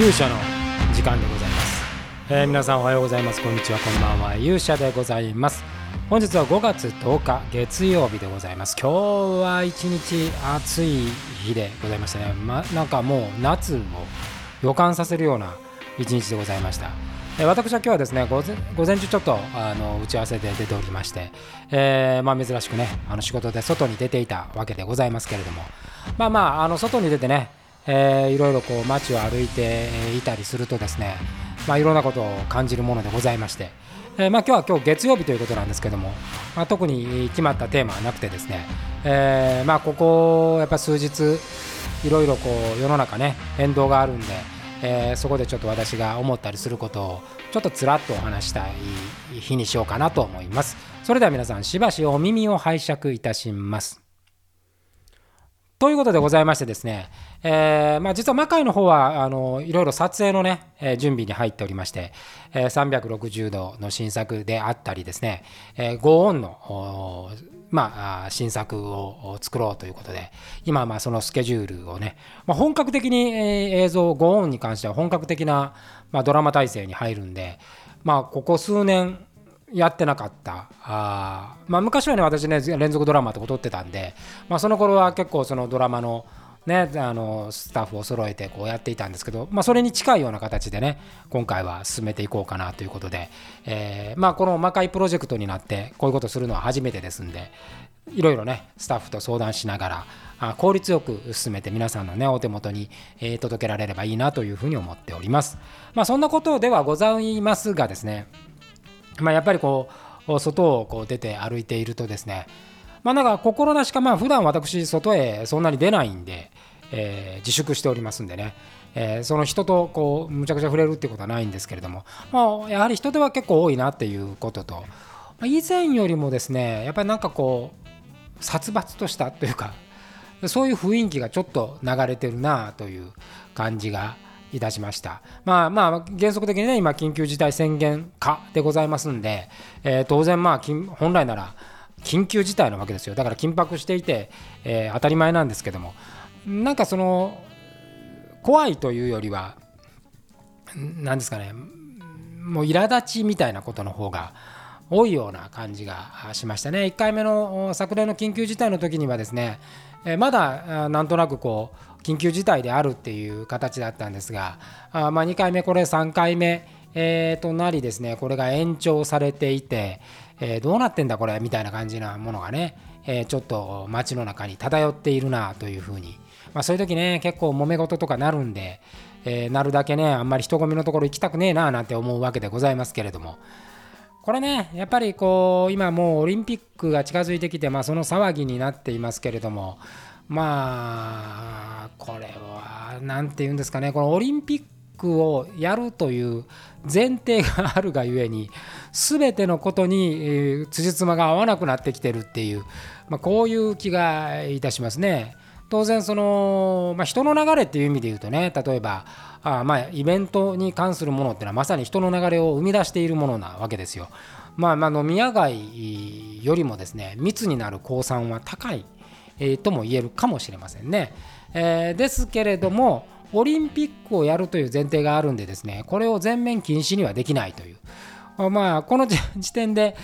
勇者の時間でございます、えー皆さんおはようございます。こんにちは。こんばんは。勇者でございます。本日は5月10日月曜日でございます。今日は一日暑い日でございましたね、ま、なんかもう夏を予感させるような一日でございました。私は今日はですね午前午前中ちょっとあの打ち合わせで出ておりまして、えーまあ、珍しくねあの仕事で外に出ていたわけでございますけれども。まあまああの外に出てね、えーいろいろこう街を歩いていたりするとですね、まあ、いろんなことを感じるものでございまして、えーまあ、今日は今日月曜日ということなんですけども、まあ、特に決まったテーマはなくてですね、えーまあここやっぱ数日いろいろこう世の中ね変動があるんで、えーそこでちょっと私が思ったりすることをちょっとつらっとお話したい日にしようかなと思います。それでは皆さんしばしお耳を拝借いたします。ということでございましてですね、えーまあ、実は魔界の方はあのいろいろ撮影のね、えー準備に入っておりまして、えー360度の新作であったりですね、えー、ゴーオンのまあ、新作を作ろうということで今まあそのスケジュールをね、まあ、本格的に、映像ゴーンに関しては本格的な、まあ、ドラマ体制に入るんで、まあ、ここ数年やってなかったあ、まあ、昔はね私ね連続ドラマとか撮ってたんで、まあ、その頃は結構そのドラマのね、あのスタッフを揃えてこうやっていたんですけど、まあ、それに近いような形でね今回は進めていこうかなということで、えーまあ、この魔界プロジェクトになってこういうことするのは初めてですんでいろいろねスタッフと相談しながらあ効率よく進めて皆さんのねお手元に、えー届けられればいいなというふうに思っております。まあ、そんなことではございますがですねまあ、やっぱりこう外をこう出て歩いているとですねまあなんか心なしかまあ普段私外へそんなに出ないんで、えー自粛しておりますんでね、えーその人とこうむちゃくちゃ触れるっていうことはないんですけれども、まあ、やはり人手は結構多いなっていうことと、ま以前よりもですねやっぱりなんかこう殺伐としたというかそういう雰囲気がちょっと流れてるなという感じがいたしました。まあまあ原則的にね今緊急事態宣言下でございますんで、えー当然まあ本来なら緊急事態なわけですよだから緊迫していて、えー当たり前なんですけどもなんかその怖いというよりは何ですかねもう苛立ちみたいなことの方が多いような感じがしましたね。1回目の昨年の緊急事態の時にはですね、まだなんとなくこう緊急事態であるっていう形だったんですが、あまあ、2回目これ3回目、えーとなりですねこれが延長されていて、えーどうなってんだこれみたいな感じなものがね、えーちょっと街の中に漂っているなというふうに、まあ、そういう時ね結構揉め事とかなるんで、えーなるだけねあんまり人混みのところ行きたくねえななんて思うわけでございますけれども。これね、やっぱりこう今もうオリンピックが近づいてきて、まあ、その騒ぎになっていますけれども、まあ、これは何て言うんですかね、このオリンピックをやるという前提があるがゆえに、すべてのことに、えー辻褄が合わなくなってきてるっていう、まあ、こういう気がいたしますね。当然その、まあ、人の流れっていう意味で言うとね例えばあまあイベントに関するものっていうのはまさに人の流れを生み出しているものなわけですよ。まあ、まあ飲み屋街よりもですね密になる降参は高い、えーとも言えるかもしれませんね。えーですけれどもオリンピックをやるという前提があるんでですねこれを全面禁止にはできないという。まあ、この時点で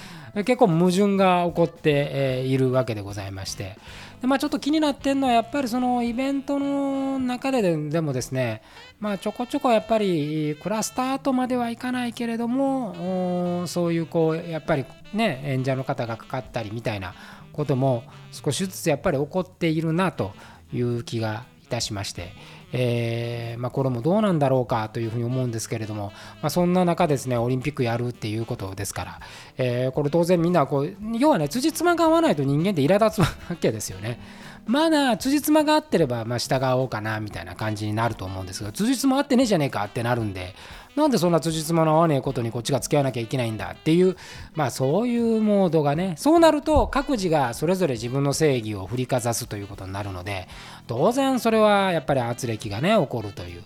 結構矛盾が起こっているわけでございまして。で、まあ、ちょっと気になってるのはやっぱりそのイベントの中ででもですね、まあ、ちょこちょこやっぱりクラスターとまではいかないけれどもそういうこうやっぱりね演者の方がかかったりみたいなことも少しずつやっぱり起こっているなという気がいたしまして、えーまあ、これもどうなんだろうかというふうに思うんですけれども、まあ、そんな中ですねオリンピックやるっていうことですから、えーこれ当然みんなこう要はね辻褄が合わないと人間って苛立つわけですよね。まだ辻褄が合ってればまあ従おうかなみたいな感じになると思うんですが辻褄合ってねえじゃねえかってなるんでなんでそんな辻褄の合わねえことにこっちが付き合わなきゃいけないんだっていうまあそういうモードがねそうなると各自がそれぞれ自分の正義を振りかざすということになるので当然それはやっぱり圧力がね起こるという。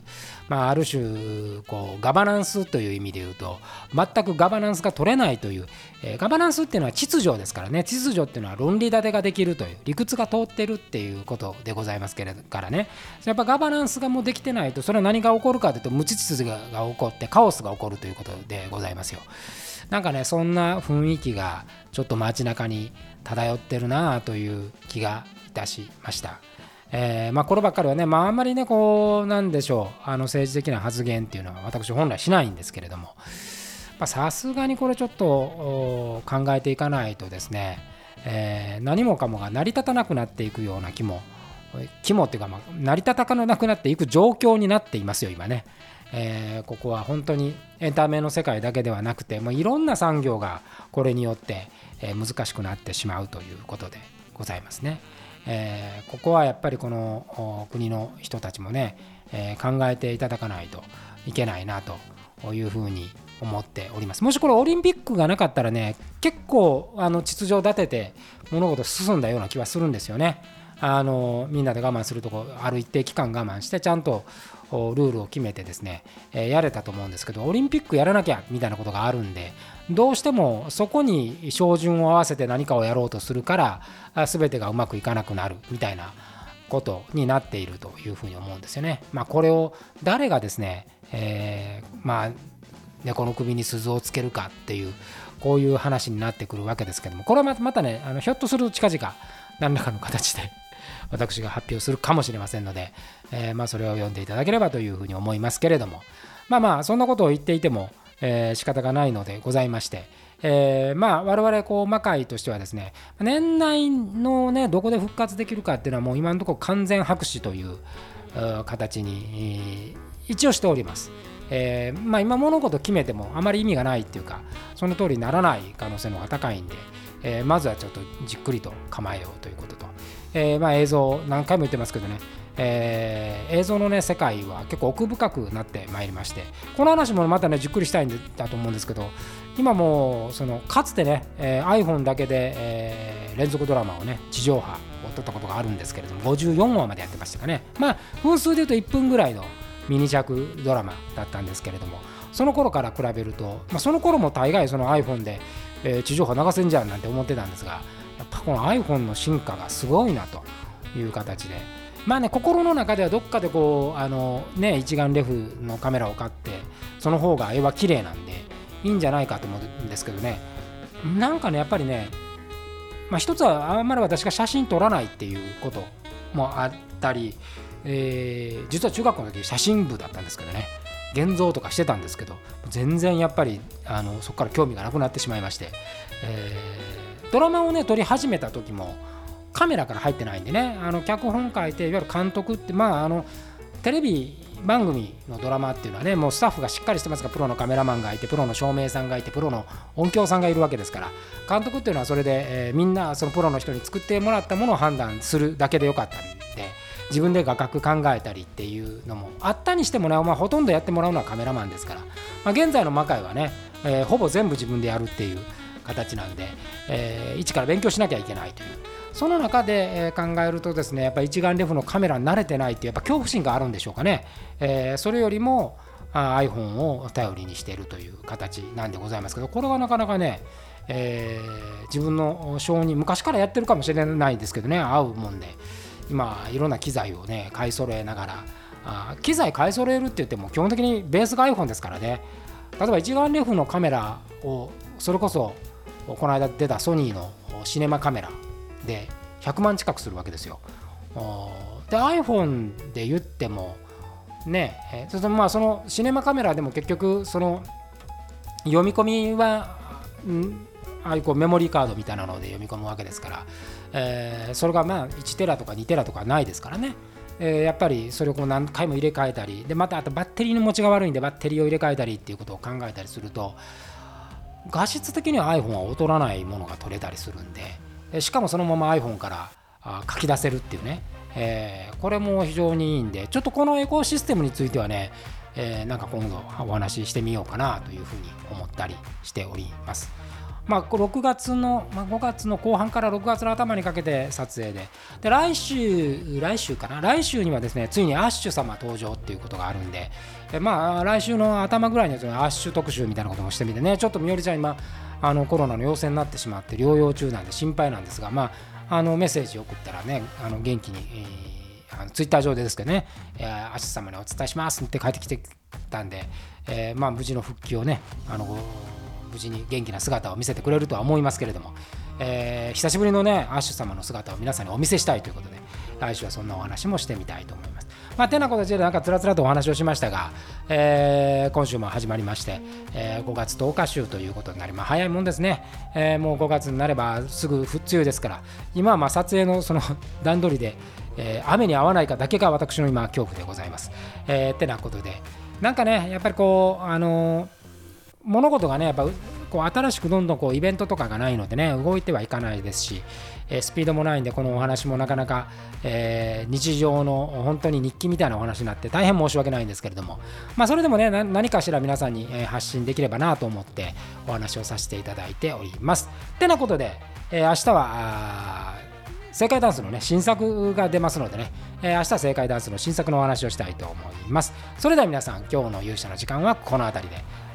まあ、ある種こうガバナンスという意味で言うと全くガバナンスが取れないという、えー、ガバナンスっていうのは秩序ですからね秩序っていうのは論理立てができるという理屈が通ってるっていうことでございますけれどからねやっぱガバナンスがもうできてないとそれは何が起こるかというと無秩序が起こってカオスが起こるということでございますよ。なんかねそんな雰囲気がちょっと街中に漂ってるなあという気がいたしました。えー、まあ、こればっかりはね、まあ、あんまりね、こう、なんでしょう、あの政治的な発言っていうのは私本来しないんですけれども、さすがにこれちょっと考えていかないとですね、えー、何もかもが成り立たなくなっていくような気も、気もっていうか、まあ、成り立たなくなっていく状況になっていますよ、今ね。えー、ここは本当にエンタメの世界だけではなくて、もういろんな産業がこれによって、え難しくなってしまうということでございますね。えー、ここはやっぱりこの国の人たちもね、えー、考えていただかないといけないなというふうに思っておりますもしこれオリンピックがなかったらね結構あの秩序を立てて物事進んだような気はするんですよね。あのみんなで我慢するとこある一定期間我慢してちゃんとルールを決めてですね、え、やれたと思うんですけどオリンピックやらなきゃみたいなことがあるんでどうしてもそこに照準を合わせて何かをやろうとするから全てがうまくいかなくなるみたいなことになっているというふうに思うんですよね。まあ、これを誰がですね、えー、まあ猫の首に鈴をつけるかっていうこういう話になってくるわけですけどもこれはまたねあのひょっとすると近々何らかの形で私が発表するかもしれませんので、えー、まあそれを読んでいただければというふうに思いますけれどもまあまあそんなことを言っていても、えー、仕方がないのでございまして、えー、まあ我々こう魔界としてはですね年内のねどこで復活できるかっていうのはもう今のところ完全白紙という形に一応しております。えー、まあ、今物事決めてもあまり意味がないっていうかその通りにならない可能性の方が高いんで、えー、まずはちょっとじっくりと構えようということと、えー、まあ、映像何回も言ってますけどね、えー、映像のね世界は結構奥深くなってまいりまして。この話もまたねじっくりしたいんだと思うんですけど今もそのかつてね、えー、iPhone だけで、えー、連続ドラマをね地上波を撮ったことがあるんですけれども54話までやってましたかね。まあ分数で言うと1分ぐらいのミニ尺ドラマだったんですけれどもその頃から比べると、まあ、その頃も大概その iPhone で、えー、地上波流せんじゃんなんて思ってたんですがやっぱこの iPhone の進化がすごいなという形で。まあね心の中ではどっかでこうあのね一眼レフのカメラを買ってその方が絵は綺麗なんでいいんじゃないかと思うんですけどね。なんかねやっぱりねまあ一つはあんまり私が写真撮らないっていうこともあったりえー、実は中学校の時写真部だったんですけどね。現像とかしてたんですけど全然やっぱりあのそこから興味がなくなってしまいまして、え、ドラマをね撮り始めた時もカメラから入ってないんでね。あの脚本書いていわゆる監督ってまああのテレビ番組のドラマっていうのはねもうスタッフがしっかりしてますがプロのカメラマンがいてプロの照明さんがいてプロの音響さんがいるわけですから。監督っていうのはそれで、えー、みんなそのプロの人に作ってもらったものを判断するだけでよかったんで自分で画角考えたりっていうのもあったにしてもね、まあ、ほとんどやってもらうのはカメラマンですから、まあ、現在の魔界はね、えー、ほぼ全部自分でやるっていう形なんで、えー、一から勉強しなきゃいけないという。その中で考えるとですねやっぱ一眼レフのカメラに慣れてないってやっぱ恐怖心があるんでしょうかね、えー、それよりも iPhone を頼りにしているという形なんでございますけどこれはなかなかね、えー、自分の性に昔からやってるかもしれないですけどね合うもんで、今いろんな機材をね買い揃えながらあ機材買い揃えるって言っても基本的にベースが iPhone ですからね。例えば一眼レフのカメラをそれこそこの間出たソニーのシネマカメラで100万近くするわけですよ。で iPhone で言ってもねえそまあそのシネマカメラでも結局その読み込みはああいうこうメモリーカードみたいなので読み込むわけですから、えー、それがまあ1テラとか2テラとかないですからね、えー、やっぱりそれをこう何回も入れ替えたりでまたあとバッテリーの持ちが悪いんでバッテリーを入れ替えたりっていうことを考えたりすると画質的には iPhone は劣らないものが取れたりするんでしかもそのまま iPhone から書き出せるっていうね、えー、これも非常にいいんでちょっとこのエコシステムについてはねえー、なんか今度お話ししてみようかなというふうに思ったりしております。まあ、6月の、まあ、5月の後半から6月の頭にかけて撮影で。で来週来週かな？来週にはですねついにアッシュ様登場っていうことがあるんで。でまあ来週の頭ぐらいにはアッシュ特集みたいなこともしてみてね。ちょっとみおりちゃん今あのコロナの陽性になってしまって療養中なんで心配なんですがまああのメッセージ送ったらねあの元気に、えー、あのツイッター上でですけどね、えー、アッシュ様にお伝えしますって帰ってきてたんで、えー、まあ無事の復帰をねあの無事に元気な姿を見せてくれるとは思いますけれども、えー、久しぶりのねアッシュ様の姿を皆さんにお見せしたいということで来週はそんなお話もしてみたいと思います。まあ、てな形でなんかつらつらとお話をしましたが、えー、今週も始まりまして、えー、5月10日週ということになり、まあ、早いもんですね、えー、もう5月になればすぐ梅雨ですから今はま撮影のその 段取りで、え雨に合わないかだけが私の今恐怖でございます。えー、てなことでなんかねやっぱりこうあの物事がねやっぱこう新しくどんどんこうイベントとかがないのでね動いてはいかないですし、え、スピードもないんでこのお話もなかなか、えー、日常の本当に日記みたいなお話になって大変申し訳ないんですけれどもまあそれでもね何かしら皆さんに発信できればなと思ってお話をさせていただいております。ってなことで、えー、明日は正解ダンスのね新作が出ますのでね、えー、明日正解ダンスの新作のお話をしたいと思います。それでは皆さん今日の勇者の時間はこの辺りで。